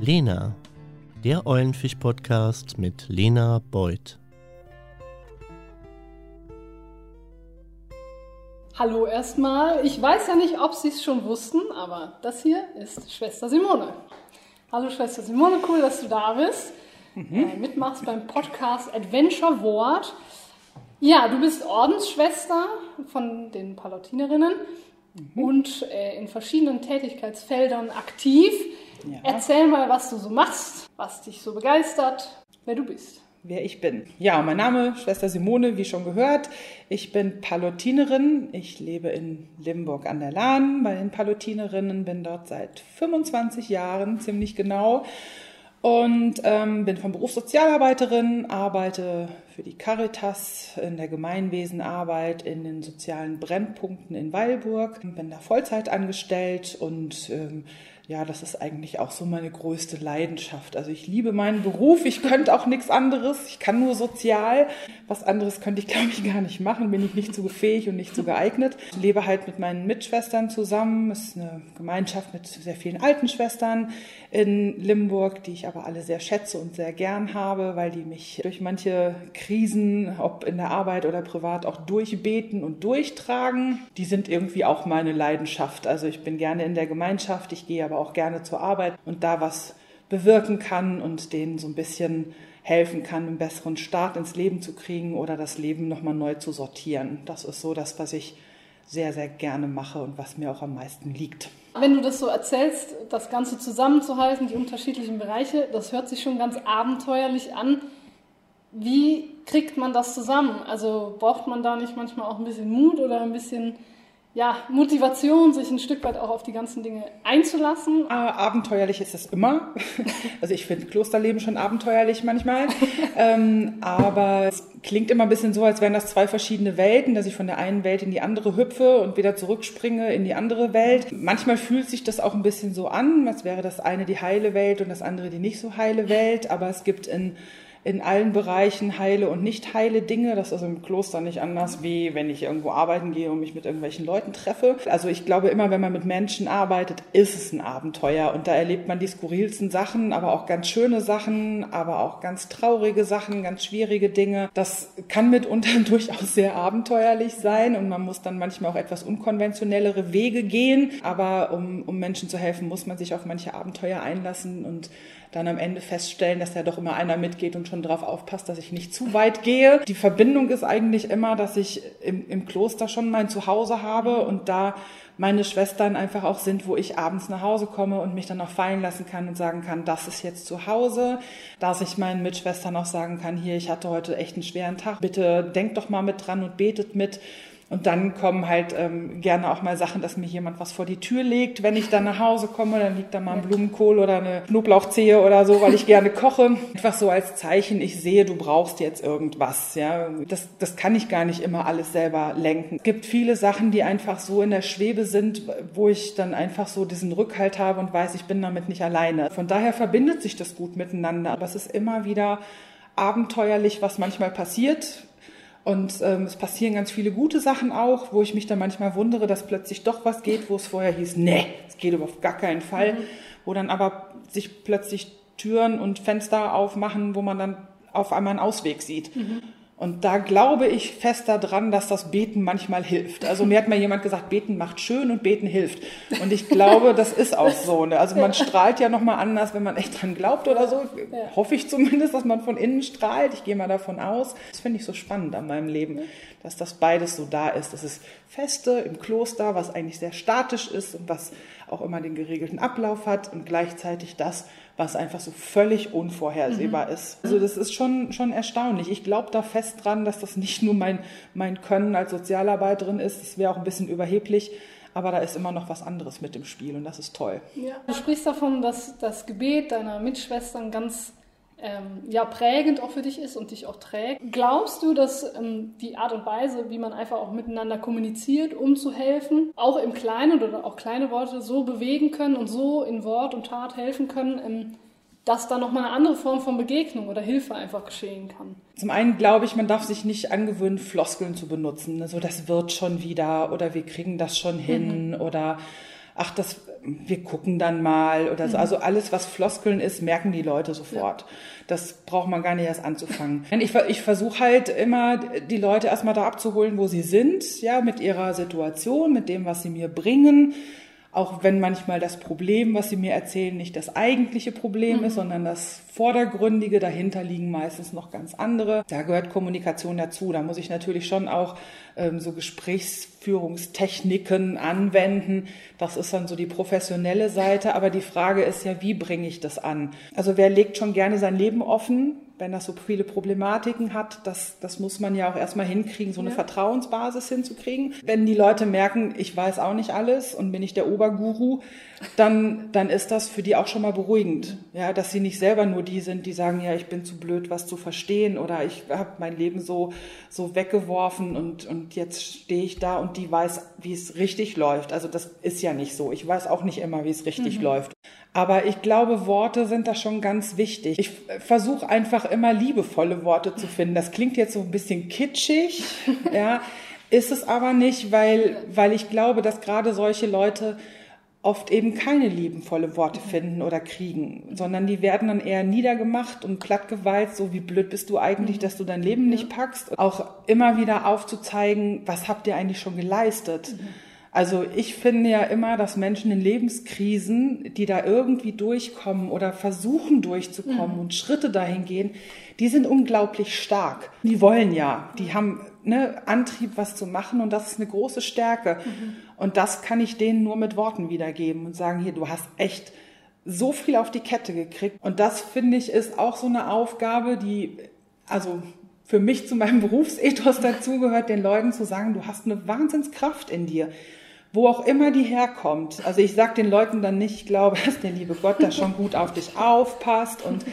Lena, der Eulenfisch-Podcast mit Lena Beuth. Hallo erstmal. Ich weiß ja nicht, ob Sie es schon wussten, aber das hier ist Schwester Simone. Hallo Schwester Simone, cool, dass du da bist. Mhm. Äh, mitmachst beim Podcast Adventure Wort. Ja, du bist Ordensschwester von den Palatinerinnen mhm. und äh, in verschiedenen Tätigkeitsfeldern aktiv. Ja. Erzähl mal, was du so machst, was dich so begeistert, wer du bist. Wer ich bin. Ja, mein Name Schwester Simone, wie schon gehört. Ich bin Palutinerin. Ich lebe in Limburg an der Lahn bei den Palutinerinnen, bin dort seit 25 Jahren ziemlich genau und ähm, bin von Beruf Sozialarbeiterin, arbeite für die Caritas in der Gemeinwesenarbeit in den sozialen Brennpunkten in Weilburg, bin da Vollzeit angestellt und ähm, ja, das ist eigentlich auch so meine größte Leidenschaft. Also ich liebe meinen Beruf, ich könnte auch nichts anderes, ich kann nur sozial. Was anderes könnte ich, glaube ich, gar nicht machen, bin ich nicht zu fähig und nicht zu geeignet. Ich lebe halt mit meinen Mitschwestern zusammen. Ist eine Gemeinschaft mit sehr vielen alten Schwestern in Limburg, die ich aber alle sehr schätze und sehr gern habe, weil die mich durch manche Krisen, ob in der Arbeit oder privat, auch durchbeten und durchtragen. Die sind irgendwie auch meine Leidenschaft. Also ich bin gerne in der Gemeinschaft, ich gehe aber auch gerne zur Arbeit und da was bewirken kann und denen so ein bisschen helfen kann, einen besseren Start ins Leben zu kriegen oder das Leben nochmal neu zu sortieren. Das ist so das, was ich sehr, sehr gerne mache und was mir auch am meisten liegt. Wenn du das so erzählst, das Ganze zusammenzuhalten, die unterschiedlichen Bereiche, das hört sich schon ganz abenteuerlich an. Wie kriegt man das zusammen? Also braucht man da nicht manchmal auch ein bisschen Mut oder ein bisschen ja, Motivation, sich ein Stück weit auch auf die ganzen Dinge einzulassen. Ah, abenteuerlich ist es immer. Also ich finde Klosterleben schon abenteuerlich manchmal. ähm, aber es klingt immer ein bisschen so, als wären das zwei verschiedene Welten, dass ich von der einen Welt in die andere hüpfe und wieder zurückspringe in die andere Welt. Manchmal fühlt sich das auch ein bisschen so an, als wäre das eine die heile Welt und das andere die nicht so heile Welt. Aber es gibt in in allen Bereichen heile und nicht heile Dinge. Das ist im Kloster nicht anders, wie wenn ich irgendwo arbeiten gehe und mich mit irgendwelchen Leuten treffe. Also ich glaube immer, wenn man mit Menschen arbeitet, ist es ein Abenteuer und da erlebt man die skurrilsten Sachen, aber auch ganz schöne Sachen, aber auch ganz traurige Sachen, ganz schwierige Dinge. Das kann mitunter durchaus sehr abenteuerlich sein und man muss dann manchmal auch etwas unkonventionellere Wege gehen. Aber um, um Menschen zu helfen, muss man sich auf manche Abenteuer einlassen und dann am Ende feststellen, dass ja doch immer einer mitgeht und schon darauf aufpasst, dass ich nicht zu weit gehe. Die Verbindung ist eigentlich immer, dass ich im, im Kloster schon mein Zuhause habe und da meine Schwestern einfach auch sind, wo ich abends nach Hause komme und mich dann auch fallen lassen kann und sagen kann, das ist jetzt zu Hause, dass ich meinen Mitschwestern auch sagen kann, hier, ich hatte heute echt einen schweren Tag, bitte denkt doch mal mit dran und betet mit und dann kommen halt ähm, gerne auch mal Sachen, dass mir jemand was vor die Tür legt. Wenn ich dann nach Hause komme, dann liegt da mal ein Blumenkohl oder eine Knoblauchzehe oder so, weil ich gerne koche. Einfach so als Zeichen, ich sehe, du brauchst jetzt irgendwas. Ja, das, das kann ich gar nicht immer alles selber lenken. Es gibt viele Sachen, die einfach so in der Schwebe sind, wo ich dann einfach so diesen Rückhalt habe und weiß, ich bin damit nicht alleine. Von daher verbindet sich das gut miteinander. Aber es ist immer wieder abenteuerlich, was manchmal passiert und ähm, es passieren ganz viele gute Sachen auch, wo ich mich dann manchmal wundere, dass plötzlich doch was geht, wo es vorher hieß, nee, es geht auf gar keinen Fall. Mhm. Wo dann aber sich plötzlich Türen und Fenster aufmachen, wo man dann auf einmal einen Ausweg sieht. Mhm. Und da glaube ich fest daran, dass das Beten manchmal hilft. Also mir hat mal jemand gesagt, Beten macht schön und Beten hilft. Und ich glaube, das ist auch so. Ne? Also man strahlt ja nochmal anders, wenn man echt dran glaubt oder so. Ja. Hoffe ich zumindest, dass man von innen strahlt. Ich gehe mal davon aus. Das finde ich so spannend an meinem Leben, dass das beides so da ist. Das ist Feste im Kloster, was eigentlich sehr statisch ist und was auch immer den geregelten Ablauf hat und gleichzeitig das, was einfach so völlig unvorhersehbar mhm. ist. Also das ist schon, schon erstaunlich. Ich glaube da fest dran, dass das nicht nur mein, mein Können als Sozialarbeiterin ist. Das wäre auch ein bisschen überheblich. Aber da ist immer noch was anderes mit dem Spiel und das ist toll. Ja. Du sprichst davon, dass das Gebet deiner Mitschwestern ganz ähm, ja, prägend auch für dich ist und dich auch trägt. Glaubst du, dass ähm, die Art und Weise, wie man einfach auch miteinander kommuniziert, um zu helfen, auch im Kleinen oder auch kleine Worte so bewegen können und so in Wort und Tat helfen können, ähm, dass da nochmal eine andere Form von Begegnung oder Hilfe einfach geschehen kann? Zum einen glaube ich, man darf sich nicht angewöhnen, Floskeln zu benutzen. So, das wird schon wieder oder wir kriegen das schon hin mhm. oder ach, das, wir gucken dann mal oder so. Mhm. Also alles, was Floskeln ist, merken die Leute sofort. Das braucht man gar nicht erst anzufangen. Ich, ich versuche halt immer, die Leute erstmal da abzuholen, wo sie sind, ja, mit ihrer Situation, mit dem, was sie mir bringen. Auch wenn manchmal das Problem, was sie mir erzählen, nicht das eigentliche Problem ist, sondern das Vordergründige, dahinter liegen meistens noch ganz andere. Da gehört Kommunikation dazu. Da muss ich natürlich schon auch ähm, so Gesprächsführungstechniken anwenden. Das ist dann so die professionelle Seite. Aber die Frage ist ja, wie bringe ich das an? Also wer legt schon gerne sein Leben offen? Wenn das so viele Problematiken hat, das, das muss man ja auch erstmal hinkriegen, so eine Ja. Vertrauensbasis hinzukriegen. Wenn die Leute merken, ich weiß auch nicht alles und bin nicht der Oberguru, dann, dann ist das für die auch schon mal beruhigend. Ja, dass sie nicht selber nur die sind, die sagen, ja, ich bin zu blöd, was zu verstehen oder ich habe mein Leben so, so weggeworfen und, und jetzt stehe ich da und die weiß, wie es richtig läuft. Also das ist ja nicht so. Ich weiß auch nicht immer, wie es richtig läuft. Aber ich glaube, Worte sind da schon ganz wichtig. Ich versuche einfach immer liebevolle Worte zu finden. Das klingt jetzt so ein bisschen kitschig, ja, ist es aber nicht, weil, weil ich glaube, dass gerade solche Leute oft eben keine liebenvolle Worte finden oder kriegen, sondern die werden dann eher niedergemacht und plattgewalzt, so wie blöd bist du eigentlich, dass du dein Leben nicht packst. Auch immer wieder aufzuzeigen, was habt ihr eigentlich schon geleistet? Also ich finde ja immer, dass Menschen in Lebenskrisen, die da irgendwie durchkommen oder versuchen durchzukommen und Schritte dahin gehen, die sind unglaublich stark. Die wollen ja, die haben ne, Antrieb, was zu machen und das ist eine große Stärke. Und das kann ich denen nur mit Worten wiedergeben und sagen, hier, du hast echt so viel auf die Kette gekriegt. Und das finde ich ist auch so eine Aufgabe, die, also für mich zu meinem Berufsethos dazugehört, den Leuten zu sagen, du hast eine Wahnsinnskraft in dir. Wo auch immer die herkommt. Also ich sage den Leuten dann nicht, ich glaube, dass der liebe Gott da schon gut auf dich aufpasst und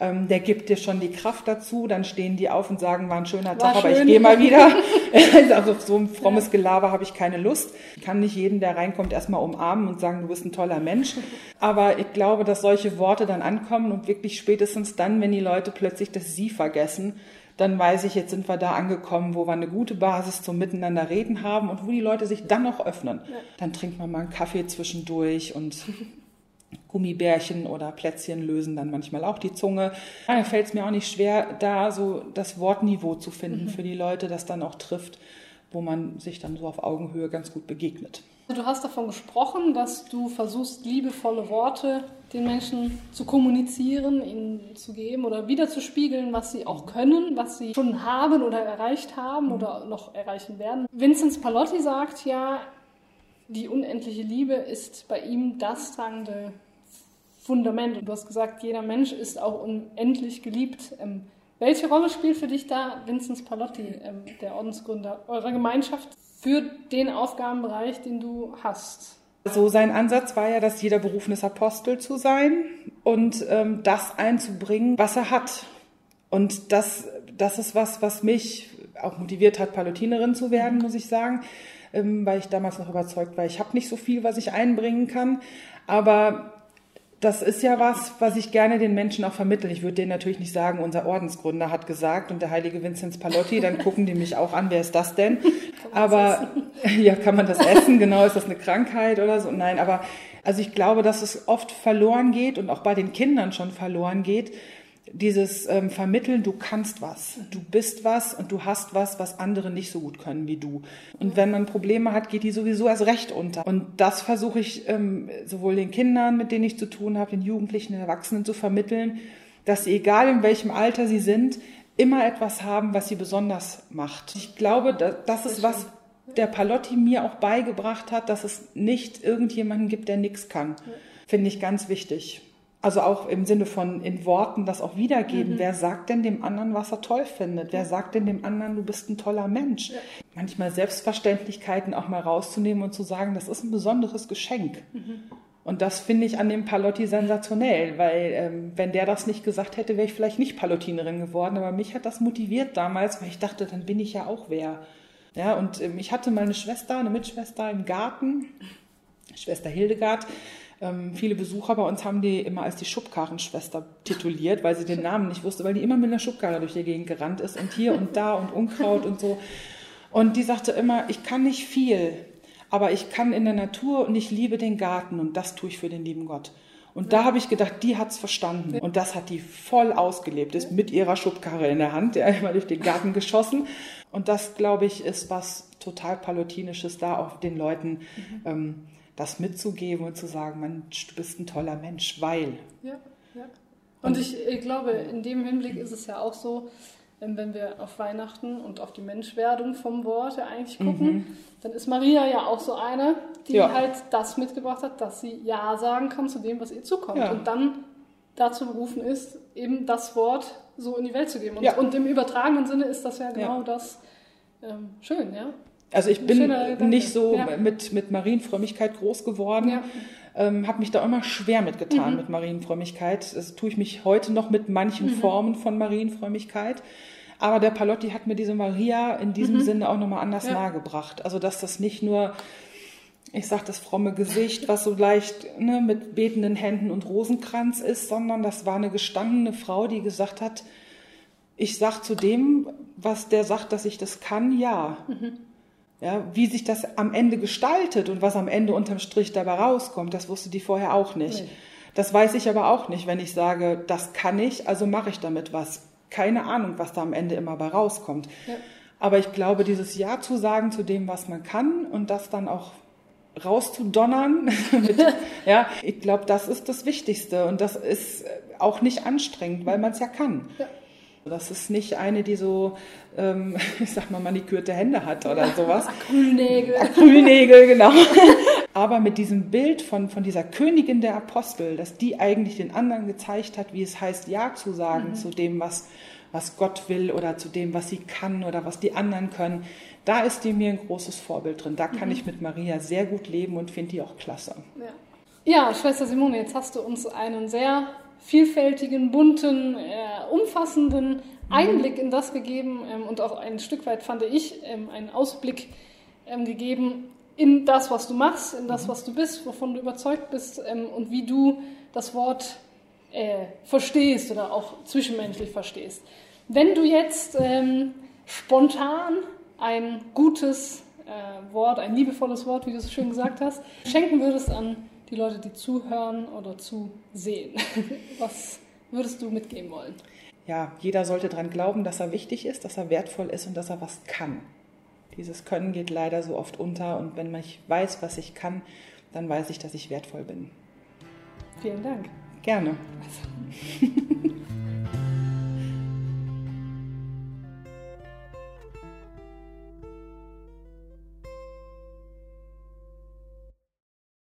ähm, der gibt dir schon die Kraft dazu. Dann stehen die auf und sagen, war ein schöner Tag, aber ich schön. gehe mal wieder. also auf so ein frommes Gelaber habe ich keine Lust. Ich kann nicht jeden, der reinkommt, erstmal umarmen und sagen, du bist ein toller Mensch. Aber ich glaube, dass solche Worte dann ankommen und wirklich spätestens dann, wenn die Leute plötzlich das Sie vergessen, dann weiß ich, jetzt sind wir da angekommen, wo wir eine gute Basis zum Miteinander reden haben und wo die Leute sich dann noch öffnen. Dann trinkt man mal einen Kaffee zwischendurch und Gummibärchen oder Plätzchen lösen dann manchmal auch die Zunge. Ja, Da fällt es mir auch nicht schwer, da so das Wortniveau zu finden für die Leute, das dann auch trifft, wo man sich dann so auf Augenhöhe ganz gut begegnet. Du hast davon gesprochen, dass du versuchst, liebevolle Worte den Menschen zu kommunizieren, ihnen zu geben oder wiederzuspiegeln, was sie auch können, was sie schon haben oder erreicht haben oder noch erreichen werden. Vinzenz Palotti sagt ja, die unendliche Liebe ist bei ihm das tragende Fundament. Und du hast gesagt, jeder Mensch ist auch unendlich geliebt. Ähm, welche Rolle spielt für dich da Vinzenz Palotti, ähm, der Ordensgründer eurer Gemeinschaft, für den Aufgabenbereich, den du hast? So sein Ansatz war ja, dass jeder berufen ist, Apostel zu sein und ähm, das einzubringen, was er hat. Und das, das ist was, was mich auch motiviert hat, Palutinerin zu werden, muss ich sagen, ähm, weil ich damals noch überzeugt war, ich habe nicht so viel, was ich einbringen kann. Aber das ist ja was, was ich gerne den Menschen auch vermittle. Ich würde denen natürlich nicht sagen, unser Ordensgründer hat gesagt und der heilige Vinzenz Palotti, dann gucken die mich auch an, wer ist das denn? Aber ja, kann man das essen? Genau, ist das eine Krankheit oder so? Nein, aber also ich glaube, dass es oft verloren geht und auch bei den Kindern schon verloren geht, dieses ähm, Vermitteln, du kannst was, du bist was und du hast was, was andere nicht so gut können wie du. Und wenn man Probleme hat, geht die sowieso erst recht unter. Und das versuche ich ähm, sowohl den Kindern, mit denen ich zu tun habe, den Jugendlichen, den Erwachsenen zu vermitteln, dass sie, egal in welchem Alter sie sind, immer etwas haben, was sie besonders macht. Ich glaube, da- das ist was, der Palotti mir auch beigebracht hat, dass es nicht irgendjemanden gibt, der nichts kann. Finde ich ganz wichtig. Also auch im Sinne von in Worten das auch wiedergeben. Wer sagt denn dem anderen, was er toll findet? Wer sagt denn dem anderen, du bist ein toller Mensch? Manchmal Selbstverständlichkeiten auch mal rauszunehmen und zu sagen, das ist ein besonderes Geschenk. Und das finde ich an dem Palotti sensationell, weil ähm, wenn der das nicht gesagt hätte, wäre ich vielleicht nicht Palottinerin geworden. Aber mich hat das motiviert damals, weil ich dachte, dann bin ich ja auch wer. Ja, und ähm, ich hatte mal eine Schwester, eine Mitschwester im Garten, Schwester Hildegard. Ähm, viele Besucher bei uns haben die immer als die Schubkarrenschwester tituliert, weil sie den Namen nicht wusste, weil die immer mit einer Schubkarre durch die Gegend gerannt ist und hier und da und Unkraut und so. Und die sagte immer, ich kann nicht viel, aber ich kann in der Natur und ich liebe den Garten und das tue ich für den lieben Gott. Und da habe ich gedacht, die hat's verstanden. Und das hat die voll ausgelebt, ist mit ihrer Schubkarre in der Hand, ja, immer durch den Garten geschossen. Und das, glaube ich, ist was total Palutinisches da auch den Leuten, mhm. ähm, das mitzugeben und zu sagen, Mensch, du bist ein toller Mensch, weil. Ja, ja. Und ich, ich glaube, in dem Hinblick ist es ja auch so, ähm, wenn wir auf Weihnachten und auf die Menschwerdung vom Wort ja eigentlich gucken, mhm. dann ist Maria ja auch so eine, die ja. halt das mitgebracht hat, dass sie Ja sagen kann zu dem, was ihr zukommt. Ja. Und dann dazu berufen ist, eben das Wort so in die Welt zu geben. Und, ja. und im übertragenen Sinne ist das ja genau das ähm, schön, ja. Also ich bin nicht so mit, mit Marienfrömmigkeit groß geworden. Ähm, habe mich da immer schwer mitgetan mhm. mit Marienfrömmigkeit. Das tue ich mich heute noch mit manchen mhm. Formen von Marienfrömmigkeit. Aber der Palotti hat mir diese Maria in diesem mhm. Sinne auch nochmal anders ja. nahegebracht. Also, dass das nicht nur, ich sag das fromme Gesicht, was so leicht ne, mit betenden Händen und Rosenkranz ist, sondern das war eine gestandene Frau, die gesagt hat, ich sag zu dem, was der sagt, dass ich das kann, ja. Mhm. Ja, wie sich das am Ende gestaltet und was am Ende unterm Strich dabei rauskommt, das wusste die vorher auch nicht. Nee. Das weiß ich aber auch nicht, wenn ich sage, das kann ich, also mache ich damit was keine Ahnung, was da am Ende immer bei rauskommt. Ja. Aber ich glaube, dieses Ja zu sagen zu dem, was man kann und das dann auch rauszudonnern, mit, ja, ich glaube, das ist das Wichtigste und das ist auch nicht anstrengend, weil man es ja kann. Ja. Das ist nicht eine, die so, ähm, ich sag mal, manikürte Hände hat oder sowas. Acrylnägel. Acrylnägel, genau. Aber mit diesem Bild von, von dieser Königin der Apostel, dass die eigentlich den anderen gezeigt hat, wie es heißt, Ja zu sagen mhm. zu dem, was, was Gott will oder zu dem, was sie kann oder was die anderen können, da ist die mir ein großes Vorbild drin. Da kann mhm. ich mit Maria sehr gut leben und finde die auch klasse. Ja. ja, Schwester Simone, jetzt hast du uns einen sehr vielfältigen, bunten, äh, umfassenden. Einblick in das gegeben ähm, und auch ein Stück weit fand ich ähm, einen Ausblick ähm, gegeben in das, was du machst, in das, mhm. was du bist, wovon du überzeugt bist ähm, und wie du das Wort äh, verstehst oder auch zwischenmenschlich verstehst. Wenn du jetzt ähm, spontan ein gutes äh, Wort, ein liebevolles Wort, wie du es schön gesagt hast, schenken würdest an die Leute, die zuhören oder zusehen? Was würdest du mitgeben wollen? Ja, jeder sollte daran glauben, dass er wichtig ist, dass er wertvoll ist und dass er was kann. Dieses Können geht leider so oft unter und wenn ich weiß, was ich kann, dann weiß ich, dass ich wertvoll bin. Vielen Dank. Gerne.